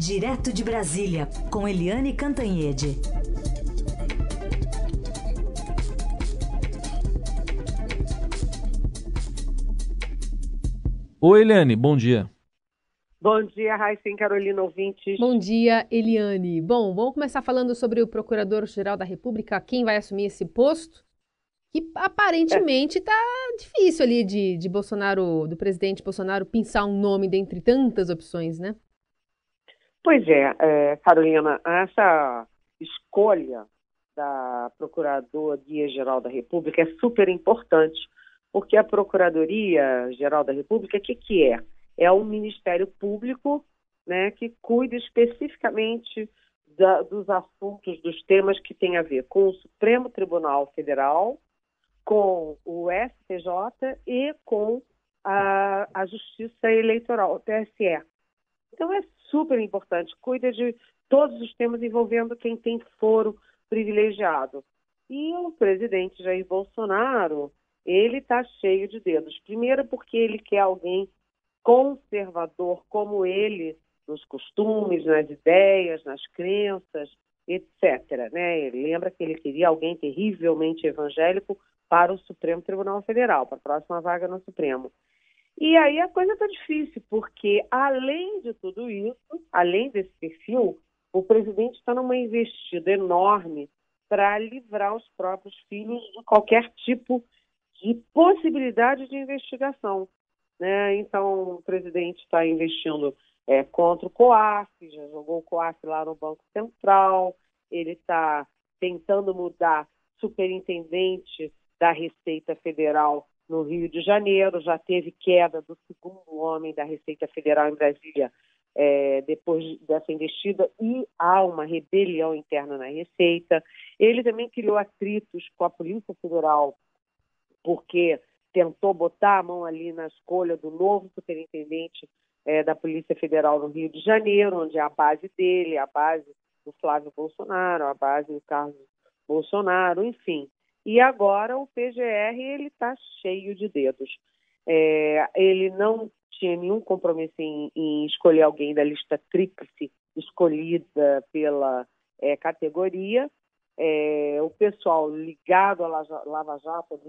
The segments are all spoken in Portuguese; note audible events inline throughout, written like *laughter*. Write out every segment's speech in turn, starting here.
Direto de Brasília, com Eliane Cantanhede. Oi, Eliane, bom dia. Bom dia, Raíssa Carolina ouvintes. Bom dia, Eliane. Bom, vamos começar falando sobre o Procurador-Geral da República, quem vai assumir esse posto, que aparentemente está é. difícil ali de, de Bolsonaro, do presidente Bolsonaro, pensar um nome dentre tantas opções, né? Pois é, é Carolina, essa escolha da Procuradoria-Geral da República é super importante, porque a Procuradoria-Geral da República, o que, que é? É um Ministério Público né, que cuida especificamente da, dos assuntos, dos temas que têm a ver com o Supremo Tribunal Federal, com o STJ e com a, a Justiça Eleitoral, o TSE. Então é super importante, cuida de todos os temas envolvendo quem tem foro privilegiado. E o presidente Jair Bolsonaro, ele está cheio de dedos. Primeiro porque ele quer alguém conservador como ele, nos costumes, nas ideias, nas crenças, etc. Né? Ele lembra que ele queria alguém terrivelmente evangélico para o Supremo Tribunal Federal, para a próxima vaga no Supremo. E aí a coisa está difícil, porque além de tudo isso, além desse perfil, o presidente está numa investida enorme para livrar os próprios filhos de qualquer tipo de possibilidade de investigação. Né? Então, o presidente está investindo é, contra o COAF, já jogou o COAF lá no Banco Central, ele está tentando mudar superintendente da Receita Federal no Rio de Janeiro, já teve queda do segundo homem da Receita Federal em Brasília é, depois dessa investida e há uma rebelião interna na Receita. Ele também criou atritos com a Polícia Federal, porque tentou botar a mão ali na escolha do novo superintendente é, da Polícia Federal no Rio de Janeiro, onde é a base dele, a base do Flávio Bolsonaro, a base do Carlos Bolsonaro, enfim. E agora o PGR ele está cheio de dedos. É, ele não tinha nenhum compromisso em, em, escolher alguém da lista tríplice escolhida pela é, categoria. É, o pessoal ligado à Lava Jato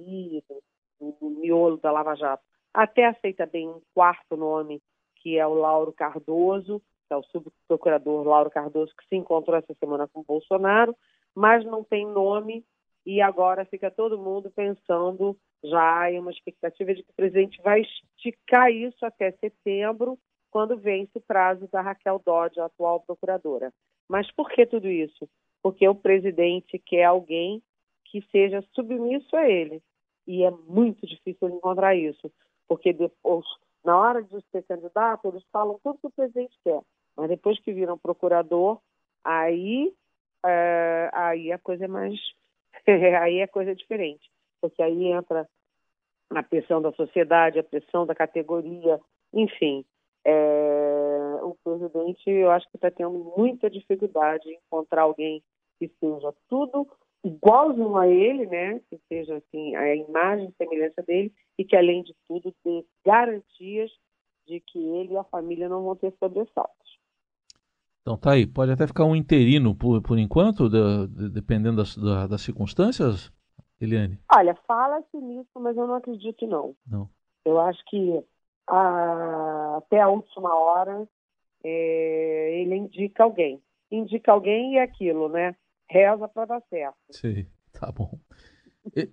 do miolo da Lava Jato, até aceita bem um quarto nome, que é o Lauro Cardoso, que é o subprocurador Lauro Cardoso, que se encontrou essa semana com o Bolsonaro, mas não tem nome e agora fica todo mundo pensando já em uma expectativa de que o presidente vai esticar isso até setembro, quando vence o prazo da Raquel Dodge, a atual procuradora. Mas por que tudo isso? Porque o presidente quer alguém que seja submisso a ele. E é muito difícil encontrar isso, porque depois, na hora de ser candidato, eles falam tudo que o presidente quer. Mas depois que viram procurador, aí, é, aí a coisa é mais *laughs* aí é coisa diferente, porque aí entra a pressão da sociedade, a pressão da categoria, enfim. É, o presidente, eu acho que está tendo muita dificuldade em encontrar alguém que seja tudo igualzinho a ele, né? Que seja assim a imagem e semelhança dele e que além de tudo dê garantias de que ele e a família não vão ter sobressaltos. Então tá aí, pode até ficar um interino por, por enquanto, de, de, dependendo das, da, das circunstâncias, Eliane? Olha, fala-se nisso, mas eu não acredito não. Não. Eu acho que a, até a última hora é, ele indica alguém. Indica alguém e é aquilo, né? Reza para dar certo. Sim, *laughs* tá bom.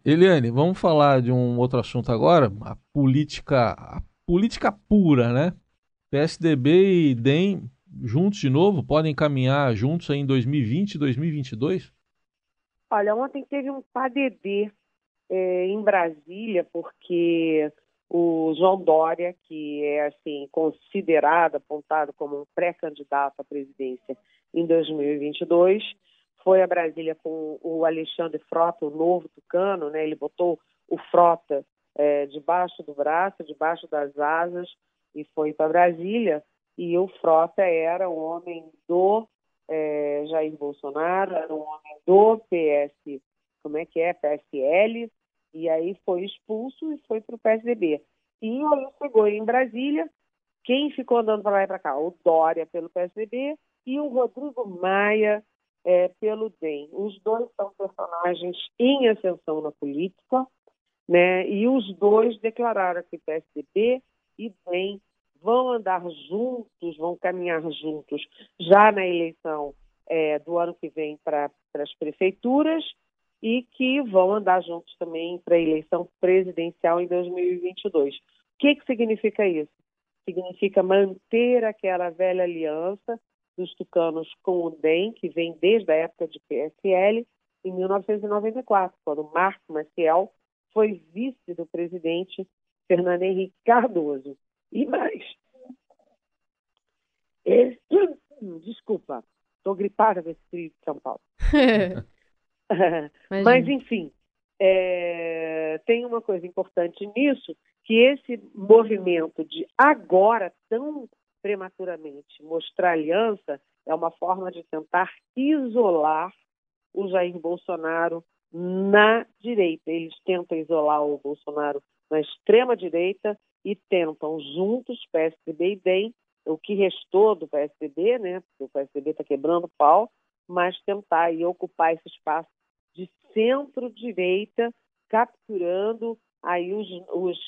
Eliane, vamos falar de um outro assunto agora, a política, a política pura, né? PSDB e DEM juntos de novo? Podem caminhar juntos em 2020 e 2022? Olha, ontem teve um PADD é, em Brasília, porque o João Dória, que é assim considerado, apontado como um pré-candidato à presidência em 2022, foi a Brasília com o Alexandre Frota, o novo tucano, né? Ele botou o Frota é, debaixo do braço, debaixo das asas e foi para Brasília e o Frota era um homem do é, Jair Bolsonaro, era um homem do PS, como é que é, PSL, e aí foi expulso e foi para o PSDB. E aí chegou em Brasília, Quem ficou andando para lá e para cá? O Dória pelo PSDB e o Rodrigo Maia é, pelo DEM. Os dois são personagens em ascensão na política, né? E os dois declararam que PSDB e DEM vão andar juntos, vão caminhar juntos já na eleição é, do ano que vem para as prefeituras e que vão andar juntos também para a eleição presidencial em 2022. O que, que significa isso? Significa manter aquela velha aliança dos tucanos com o DEM, que vem desde a época de PSL, em 1994, quando Marco Maciel foi vice do presidente Fernando Henrique Cardoso. E mais, ele, desculpa, estou gripada com esse frio de São Paulo. *laughs* Mas, enfim, é, tem uma coisa importante nisso, que esse movimento de agora, tão prematuramente, mostrar aliança, é uma forma de tentar isolar o Jair Bolsonaro na direita. Eles tentam isolar o Bolsonaro na extrema direita e tentam juntos, PSDB e DEM, o que restou do PSDB, né? Porque o PSDB está quebrando pau, mas tentar aí ocupar esse espaço de centro-direita, capturando aí os, os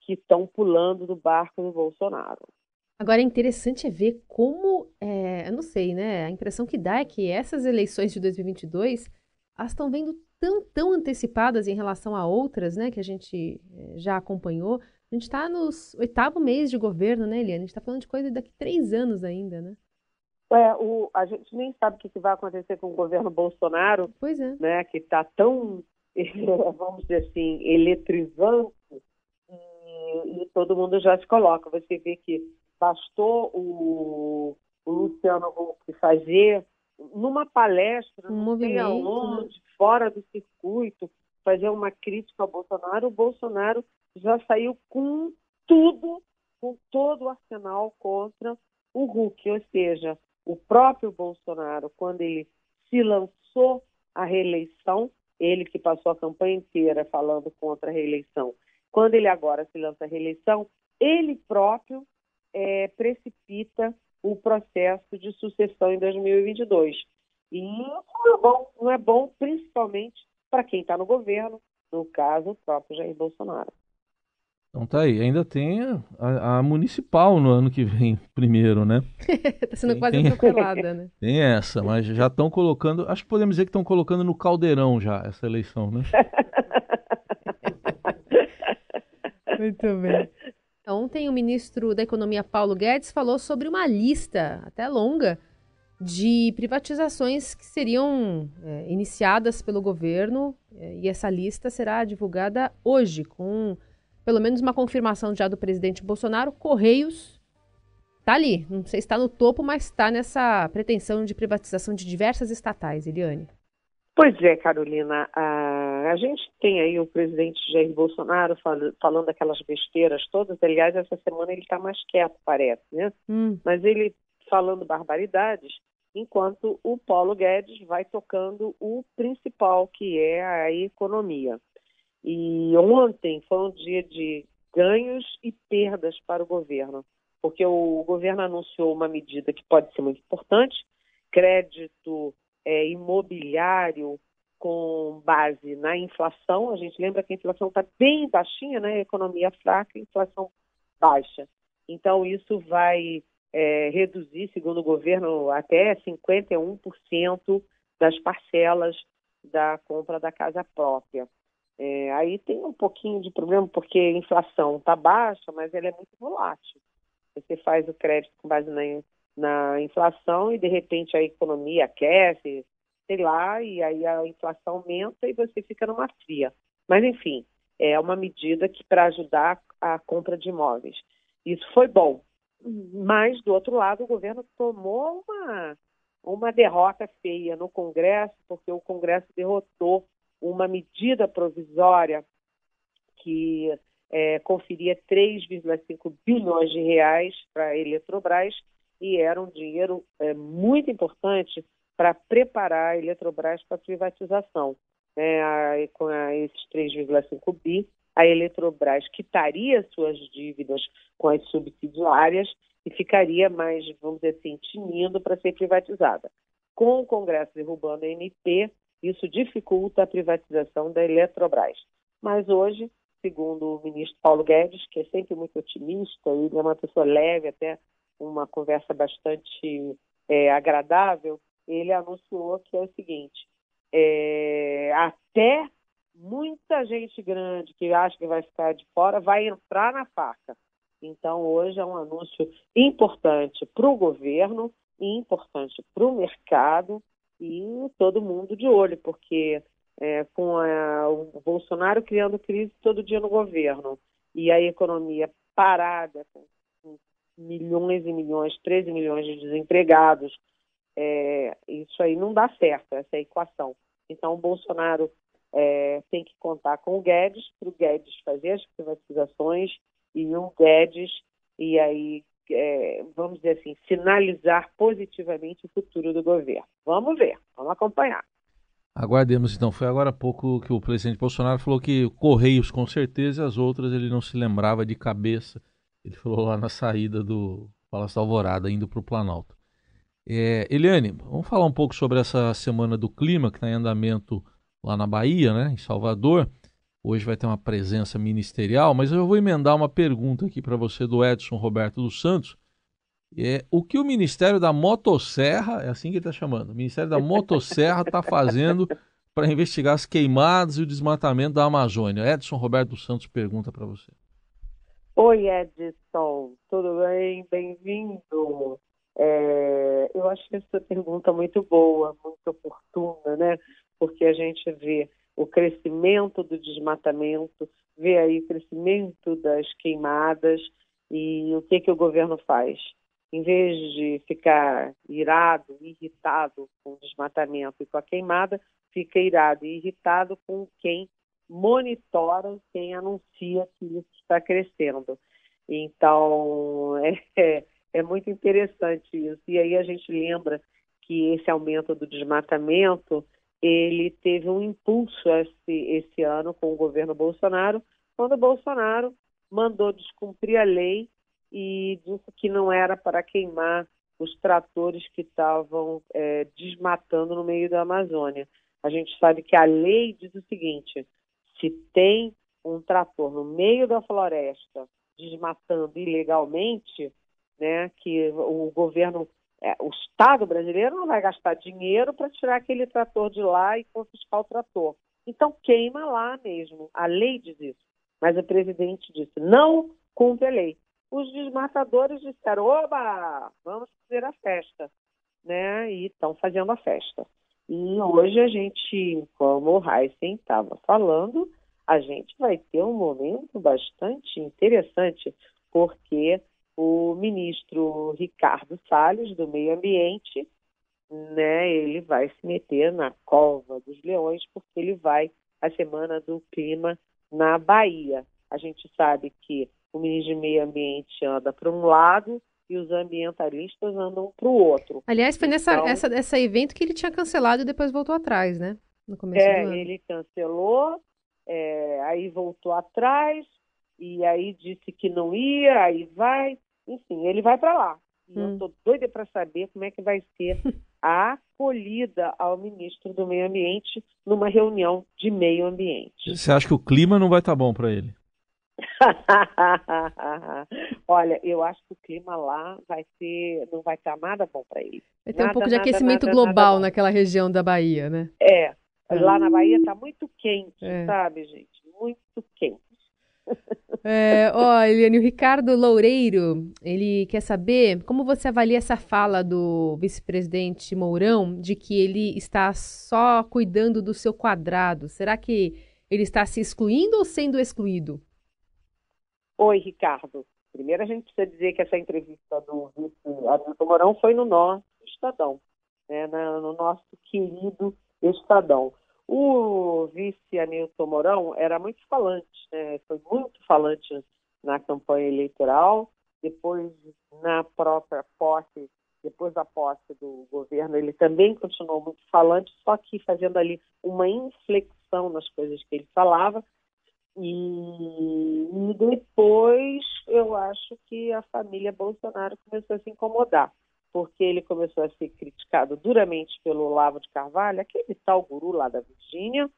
que estão pulando do barco do Bolsonaro. Agora é interessante é ver como, é, eu não sei, né? A impressão que dá é que essas eleições de 2022 elas estão vendo tão, tão antecipadas em relação a outras, né? Que a gente é, já acompanhou. A gente está no oitavo mês de governo, né, Eliane? A gente está falando de coisa daqui três anos ainda, né? É, o, a gente nem sabe o que, que vai acontecer com o governo Bolsonaro, pois é. né, que está tão, *laughs* vamos dizer assim, eletrizante, e, e, todo mundo já se coloca. Você vê que bastou o, o Luciano Huck fazer numa palestra, um movimento, né? fora do circuito, fazer uma crítica ao Bolsonaro, o Bolsonaro já saiu com tudo, com todo o arsenal contra o Huck, ou seja, o próprio Bolsonaro, quando ele se lançou à reeleição, ele que passou a campanha inteira falando contra a reeleição, quando ele agora se lança à reeleição, ele próprio é, precipita o processo de sucessão em 2022. E não é bom, não é bom principalmente para quem está no governo, no caso, o próprio Jair Bolsonaro. Então tá aí, ainda tem a, a, municipal no ano que vem, *laughs* primeiro, né? *laughs* tá sendo tem, quase tem, *laughs* atropelada, né? Tem essa, mas já estão colocando, acho que podemos dizer que estão colocando no caldeirão já essa eleição, né? Muito bem. Ontem o ministro da Economia Paulo Guedes falou sobre uma lista, até longa, de privatizações que seriam é, iniciadas pelo governo, é, e essa lista será divulgada hoje, com pelo menos uma confirmação já do presidente Bolsonaro, Correios está ali. Não sei se está no topo, mas está nessa pretensão de privatização de diversas estatais, Eliane. Pois é, Carolina. A, a gente tem aí o presidente Jair Bolsonaro fal falando aquelas besteiras todas. Aliás, essa semana ele está mais quieto, parece, né? Hum. Mas ele falando barbaridades, enquanto o Paulo Guedes vai tocando o principal, que é a economia. E ontem foi um dia de ganhos e perdas para o governo, porque o governo anunciou uma medida que pode ser muito importante, crédito é, imobiliário com base na inflação. A gente lembra que a inflação está bem baixinha, né? Economia fraca, inflação baixa. Então, isso vai é, reduzir, segundo o governo, até 51% das parcelas da compra da casa própria. É, aí tem um pouquinho de problema, porque a inflação está baixa, mas ela é muito volátil. Você faz o crédito com base na, na inflação e, de repente, a economia aquece, sei lá, e aí a inflação aumenta e você fica numa fria. Mas, enfim, é uma medida que para ajudar a compra de imóveis. Isso foi bom. Mas, do outro lado, o governo tomou uma, uma derrota feia no Congresso, porque o Congresso derrotou uma medida provisória que é, conferia 3,5 bilhões de reais para a Eletrobras e era um dinheiro é, muito importante para preparar a Eletrobras para a privatização. É, a, com a, esses 3,5 bi, a Eletrobras quitaria suas dívidas com as subsidiárias e ficaria mais, vamos dizer assim, tinindo para ser privatizada. Com o Congresso derrubando a MP, isso dificulta a privatização da Eletrobras. Mas hoje, segundo o ministro Paulo Guedes, que é sempre muito otimista, ele é uma pessoa leve, até uma conversa bastante é, agradável, ele anunciou que é o seguinte: é, até muita gente grande que acha que vai ficar de fora vai entrar na faca. Então, hoje é um anúncio importante para o governo, importante para o mercado e todo mundo de olho, porque é, com a, o Bolsonaro criando crise todo dia no governo e a economia parada, com, milhões e milhões, 13 milhões de desempregados, é, isso aí não dá certo, essa é equação. Então, o Bolsonaro é, tem que contar com o Guedes, para o Guedes fazer as privatizações e o Guedes, e aí, é, vamos dizer assim, sinalizar positivamente o futuro do governo. Vamos ver, vamos acompanhar. Aguardemos então. Foi agora há pouco que o presidente Bolsonaro falou que Correios com certeza e as outras ele não se lembrava de cabeça. Ele falou lá na saída do Palácio da Alvorada, indo para o Planalto. É, Eliane, vamos falar um pouco sobre essa semana do clima que está em andamento lá na Bahia, né, em Salvador. Hoje vai ter uma presença ministerial, mas eu vou emendar uma pergunta aqui para você do Edson Roberto dos Santos. É, o que o Ministério da Motosserra, é assim que ele está chamando, o Ministério da Motosserra está fazendo *laughs* para investigar as queimadas e o desmatamento da Amazônia? Edson Roberto dos Santos pergunta para você. Oi, Edson, tudo bem? Bem-vindo. É, eu acho essa pergunta muito boa, muito oportuna, né? Porque a gente vê o crescimento do desmatamento, vê aí o crescimento das queimadas e o que que o governo faz? Em vez de ficar irado, irritado com o desmatamento e com a queimada, fica irado e irritado com quem monitora, quem anuncia que isso está crescendo. Então, *laughs* é, é muito interessante isso. E aí a gente lembra que esse aumento do desmatamento ele teve um impulso esse, esse ano com o governo Bolsonaro, quando o Bolsonaro mandou descumprir a lei e disse que não era para queimar os tratores que estavam é, desmatando no meio da Amazônia. A gente sabe que a lei diz o seguinte: se tem um trator no meio da floresta desmatando ilegalmente, né, que o governo, é, o Estado brasileiro não vai gastar dinheiro para tirar aquele trator de lá e confiscar o trator. Então queima lá mesmo. A lei diz isso. Mas o presidente disse: não cumpre a lei. Os desmatadores disseram: oba, vamos fazer a festa. Né? E estão fazendo a festa. E hoje a gente, como o Heisen estava falando, a gente vai ter um momento bastante interessante, porque o ministro Ricardo Salles, do Meio Ambiente, né, ele vai se meter na cova dos leões, porque ele vai à Semana do Clima na Bahia. A gente sabe que o ministro de Meio Ambiente anda para um lado e os ambientalistas andam para o outro. Aliás, foi nessa então, essa, essa evento que ele tinha cancelado e depois voltou atrás, né? No começo é, do ano. ele cancelou, é, aí voltou atrás, e aí disse que não ia, aí vai. Enfim, ele vai para lá. E hum. eu estou doida para saber como é que vai ser a acolhida ao ministro do Meio Ambiente numa reunião de meio ambiente. Você acha que o clima não vai estar tá bom para ele? *laughs* Olha, eu acho que o clima lá vai ser, não vai estar tá nada bom para ele. Vai ter nada, um pouco de nada, aquecimento nada, global naquela região da Bahia, né? É, lá na Bahia está muito quente, é. sabe, gente? Muito quente. *laughs* É, ó, Eliane, o Ricardo Loureiro, ele quer saber como você avalia essa fala do vice-presidente Mourão de que ele está só cuidando do seu quadrado. Será que ele está se excluindo ou sendo excluído? Oi, Ricardo. Primeiro a gente precisa dizer que essa entrevista do vice Mourão foi no nosso Estadão, né, no nosso querido Estadão. O vice Anilton Mourão era muito falante, né? foi muito falante na campanha eleitoral, depois na própria posse, depois da posse do governo, ele também continuou muito falante, só que fazendo ali uma inflexão nas coisas que ele falava. E, e depois eu acho que a família Bolsonaro começou a se incomodar, porque ele começou a ser criticado duramente pelo Olavo de Carvalho, aquele tal guru lá da Virgínia,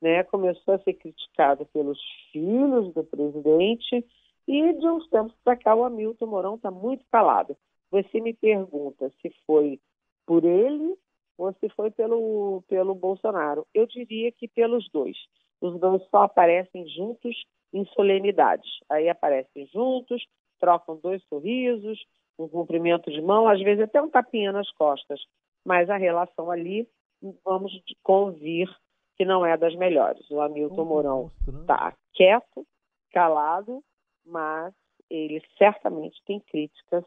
né? começou a ser criticado pelos filhos do presidente, e de uns tempos para cá o Hamilton Mourão está muito calado. Você me pergunta se foi por ele ou se foi pelo, pelo Bolsonaro. Eu diria que pelos dois. Os dois só aparecem juntos em solenidades. Aí aparecem juntos, trocam dois sorrisos, um cumprimento de mão, às vezes até um tapinha nas costas. Mas a relação ali, vamos convir que não é das melhores. O Hamilton Mourão está quieto, calado, mas ele certamente tem críticas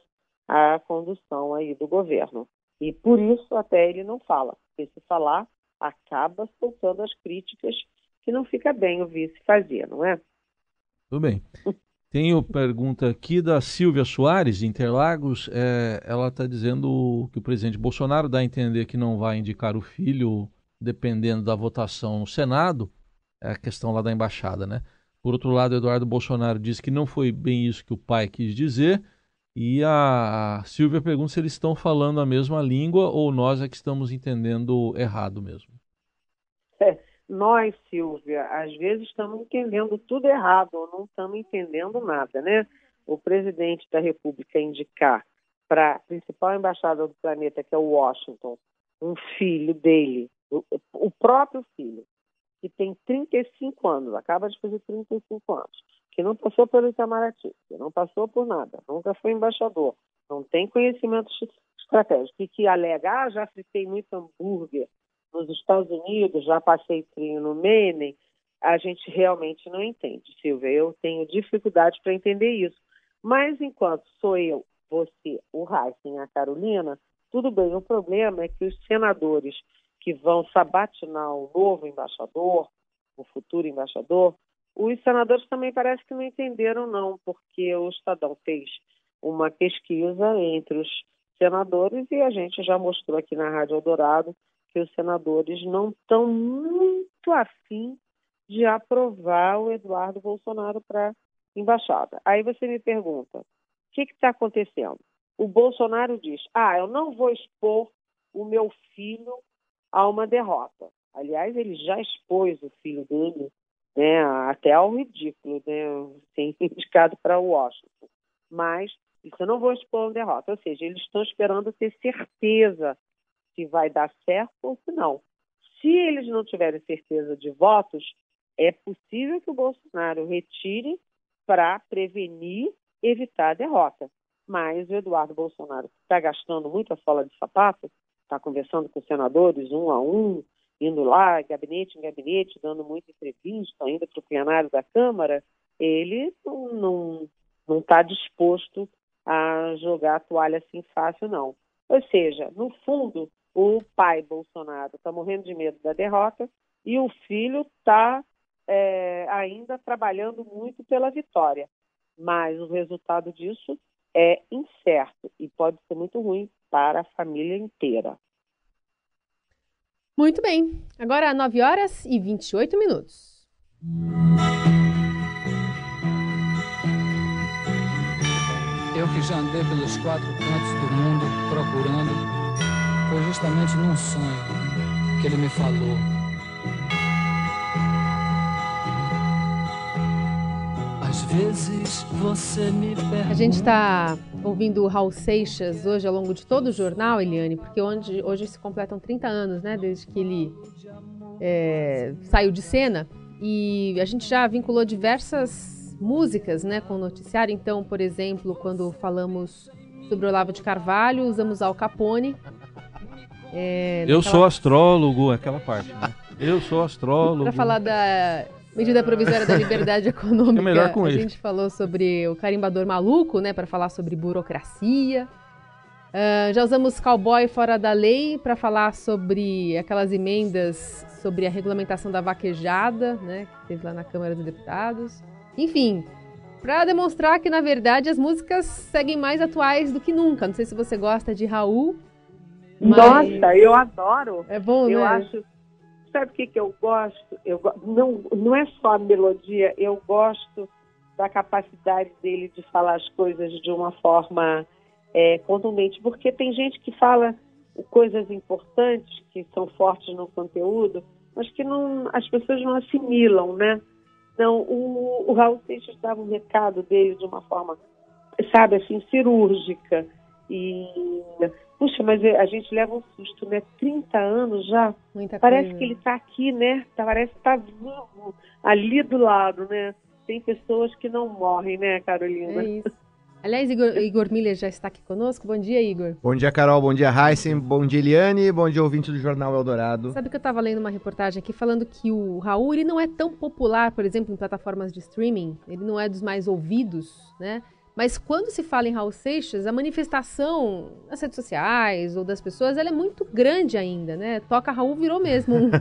à condução aí do governo. E por isso até ele não fala, porque se falar, acaba soltando as críticas que não fica bem o vice fazer, não é? Tudo bem. *laughs* Tenho pergunta aqui da Silvia Soares, de Interlagos. É, ela está dizendo que o presidente Bolsonaro dá a entender que não vai indicar o filho, dependendo da votação no Senado. É a questão lá da embaixada, né? Por outro lado, Eduardo Bolsonaro diz que não foi bem isso que o pai quis dizer. E a Silvia pergunta se eles estão falando a mesma língua ou nós é que estamos entendendo errado mesmo. É, nós, Silvia, às vezes estamos entendendo tudo errado ou não estamos entendendo nada, né? O presidente da República indicar para a principal embaixada do planeta, que é o Washington, um filho dele, o, próprio filho, que tem 35 anos, acaba de fazer 35 anos, que não passou pelo Itamaraty, que não passou por nada, nunca foi embaixador, não tem conhecimento estratégico, e que alega, ah, já fritei muito hambúrguer nos Estados Unidos, já passei trinho no Menem, a gente realmente não entende, Silvia. Eu tenho dificuldade para entender isso. Mas enquanto sou eu, você, o Heisen a Carolina, tudo bem. O problema é que os senadores que vão sabatinar o novo embaixador, o futuro embaixador, os senadores também parece que não entenderam, não, porque o Estadão fez uma pesquisa entre os senadores e a gente já mostrou aqui na Rádio Eldorado que os senadores não estão muito afim de aprovar o Eduardo Bolsonaro para embaixada. Aí você me pergunta, o que está acontecendo? O Bolsonaro diz, ah, eu não vou expor o meu filho a uma derrota. Aliás, ele já expôs o filho dele né, até ao ridículo, né, *laughs* indicado para Washington. Mas isso eu não vou expor uma derrota. Ou seja, eles estão esperando ter certeza se vai dar certo ou se não. Se eles não tiverem certeza de votos, é possível que o Bolsonaro retire para prevenir, evitar a derrota. Mas o Eduardo Bolsonaro está gastando muito a sola de sapato, está conversando com senadores um a um, indo lá, gabinete em gabinete, dando muita entrevista, indo para o plenário da Câmara, ele não está disposto a jogar a toalha assim fácil, não. Ou seja, no fundo, o pai Bolsonaro está morrendo de medo da derrota e o filho está é, ainda trabalhando muito pela vitória. Mas o resultado disso é incerto e pode ser muito ruim para a família inteira. Muito bem. Agora 9 horas e 28 minutos. Eu que já andei pelos quatro cantos do mundo procurando, foi justamente num sonho que ele me falou. Às vezes você me pergunta. A gente está ouvindo o Raul Seixas hoje ao longo de todo o jornal, Eliane, porque hoje, hoje se completam 30 anos, né, desde que ele é, saiu de cena. E a gente já vinculou diversas músicas né, com o noticiário. Então, por exemplo, quando falamos sobre Olavo de Carvalho, usamos Al Capone. É, Eu sou astrólogo, aquela parte, né? Eu sou astrólogo. Para falar da medida provisória da liberdade *laughs* econômica. É melhor com a ele. gente falou sobre o carimbador maluco, né, para falar sobre burocracia. Uh, já usamos cowboy fora da lei para falar sobre aquelas emendas sobre a regulamentação da vaquejada, né, que teve lá na Câmara dos Deputados. Enfim, para demonstrar que na verdade as músicas seguem mais atuais do que nunca. Não sei se você gosta de Raul. Mas... Nossa, eu adoro. É bom, eu né? acho sabe o que, que eu gosto? Eu, não, não é só a melodia, eu gosto da capacidade dele de falar as coisas de uma forma é, contundente, porque tem gente que fala coisas importantes, que são fortes no conteúdo, mas que não, as pessoas não assimilam, né? Então, o, o Raul Seixas dava um recado dele de uma forma, sabe, assim, cirúrgica. E, puxa, mas a gente leva um susto, né? 30 anos já. Muita Parece coisa. que ele está aqui, né? Parece que está vivo, ali do lado, né? Tem pessoas que não morrem, né, Carolina? É isso. Aliás, Igor, Igor Miller já está aqui conosco. Bom dia, Igor. Bom dia, Carol. Bom dia, Heisen. Bom dia, Eliane. Bom dia, ouvinte do Jornal Eldorado. Sabe que eu estava lendo uma reportagem aqui falando que o Raul ele não é tão popular, por exemplo, em plataformas de streaming. Ele não é dos mais ouvidos, né? Mas quando se fala em Raul Seixas, a manifestação nas redes sociais ou das pessoas, ela é muito grande ainda, né? Toca Raul virou mesmo um,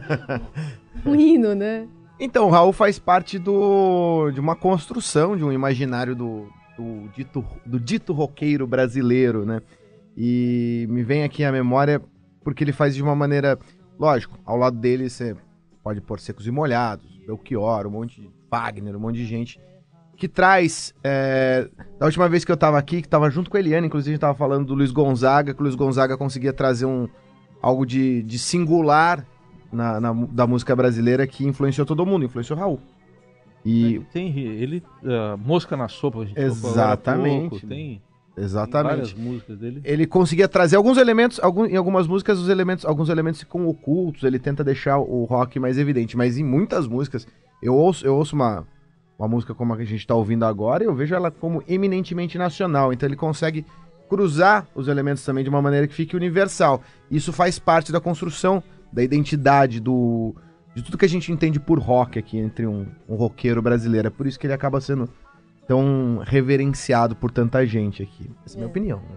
*laughs* um hino, né? Então, Raul faz parte do, de uma construção, de um imaginário do, do, dito, do dito roqueiro brasileiro, né? E me vem aqui à memória porque ele faz de uma maneira. Lógico, ao lado dele você pode pôr secos e molhados, Belchior, um monte de Wagner, um monte de gente. Que traz. é, da última vez que eu tava aqui, que tava junto com a Eliane, inclusive a gente tava falando do Luiz Gonzaga, que o Luiz Gonzaga conseguia trazer um, algo de, de singular na, na- da música brasileira que influenciou todo mundo, influenciou o Raul. E Tem ele, ah, Mosca na Sopa, a gente Exatamente. pouco, tem exatamente. várias músicas dele. Ele conseguia trazer alguns elementos, algum, em algumas músicas os elementos, alguns elementos ficam ocultos, ele tenta deixar o rock mais evidente, mas em muitas músicas, eu ouço, eu ouço uma, uma música como a que a gente está ouvindo agora eu vejo ela como eminentemente nacional, então ele consegue cruzar os elementos também de uma maneira que fique universal. Isso faz parte da construção da identidade do de tudo que a gente entende por rock aqui entre um, um roqueiro brasileiro. É por isso que ele acaba sendo tão reverenciado por tanta gente aqui. Essa é a minha É. opinião. Né?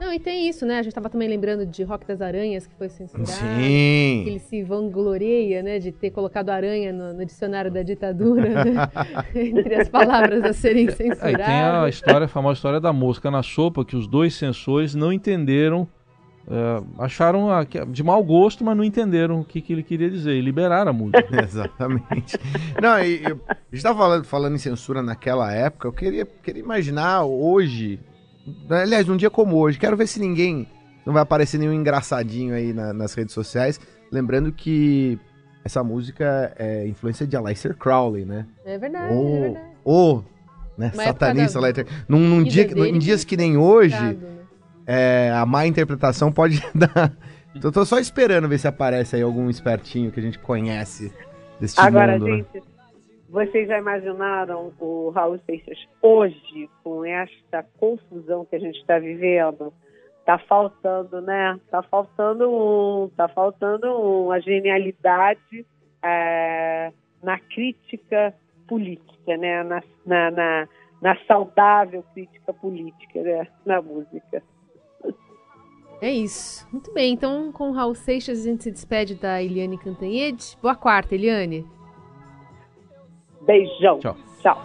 Não, e tem isso, né? A gente tava também lembrando de Rock das Aranhas, que foi censurado. Que Sim. ele se vangloria, né, de ter colocado aranha no, no dicionário da ditadura, né? *laughs* entre as palavras a serem Aí tem a censuradas. história, a famosa história da mosca na sopa, que os dois censores não entenderam, eh, acharam a- que- de mau gosto, mas não entenderam o que, que ele queria dizer, e liberaram a música. *laughs* Exatamente. Não, e, eu- a gente tava falando, falando em censura naquela época, eu queria, queria imaginar hoje, aliás, num dia como hoje, quero ver se ninguém, não vai aparecer nenhum engraçadinho aí na- nas redes sociais, lembrando que essa música é influência de Aleister Crowley, né? É verdade, Ou, é verdade. ou né, Uma satanista da Aleister. Num, num dia, dele em dias que- nem hoje, é, a má interpretação pode *laughs* dar... Eu tô só esperando ver se aparece aí algum espertinho que a gente conhece deste Agora, mundo, né? gente, vocês já imaginaram o Raul Seixas hoje, com esta confusão que a gente está vivendo? Tá faltando, né? Tá faltando um, tá faltando um, a genialidade é, na crítica política, né? Na, na, na, na saudável crítica política, né? Na música. É isso. Muito bem, então com o Raul Seixas a gente se despede da Eliane Cantanhede. Boa quarta, Eliane. Beijão. Tchau. Tchau.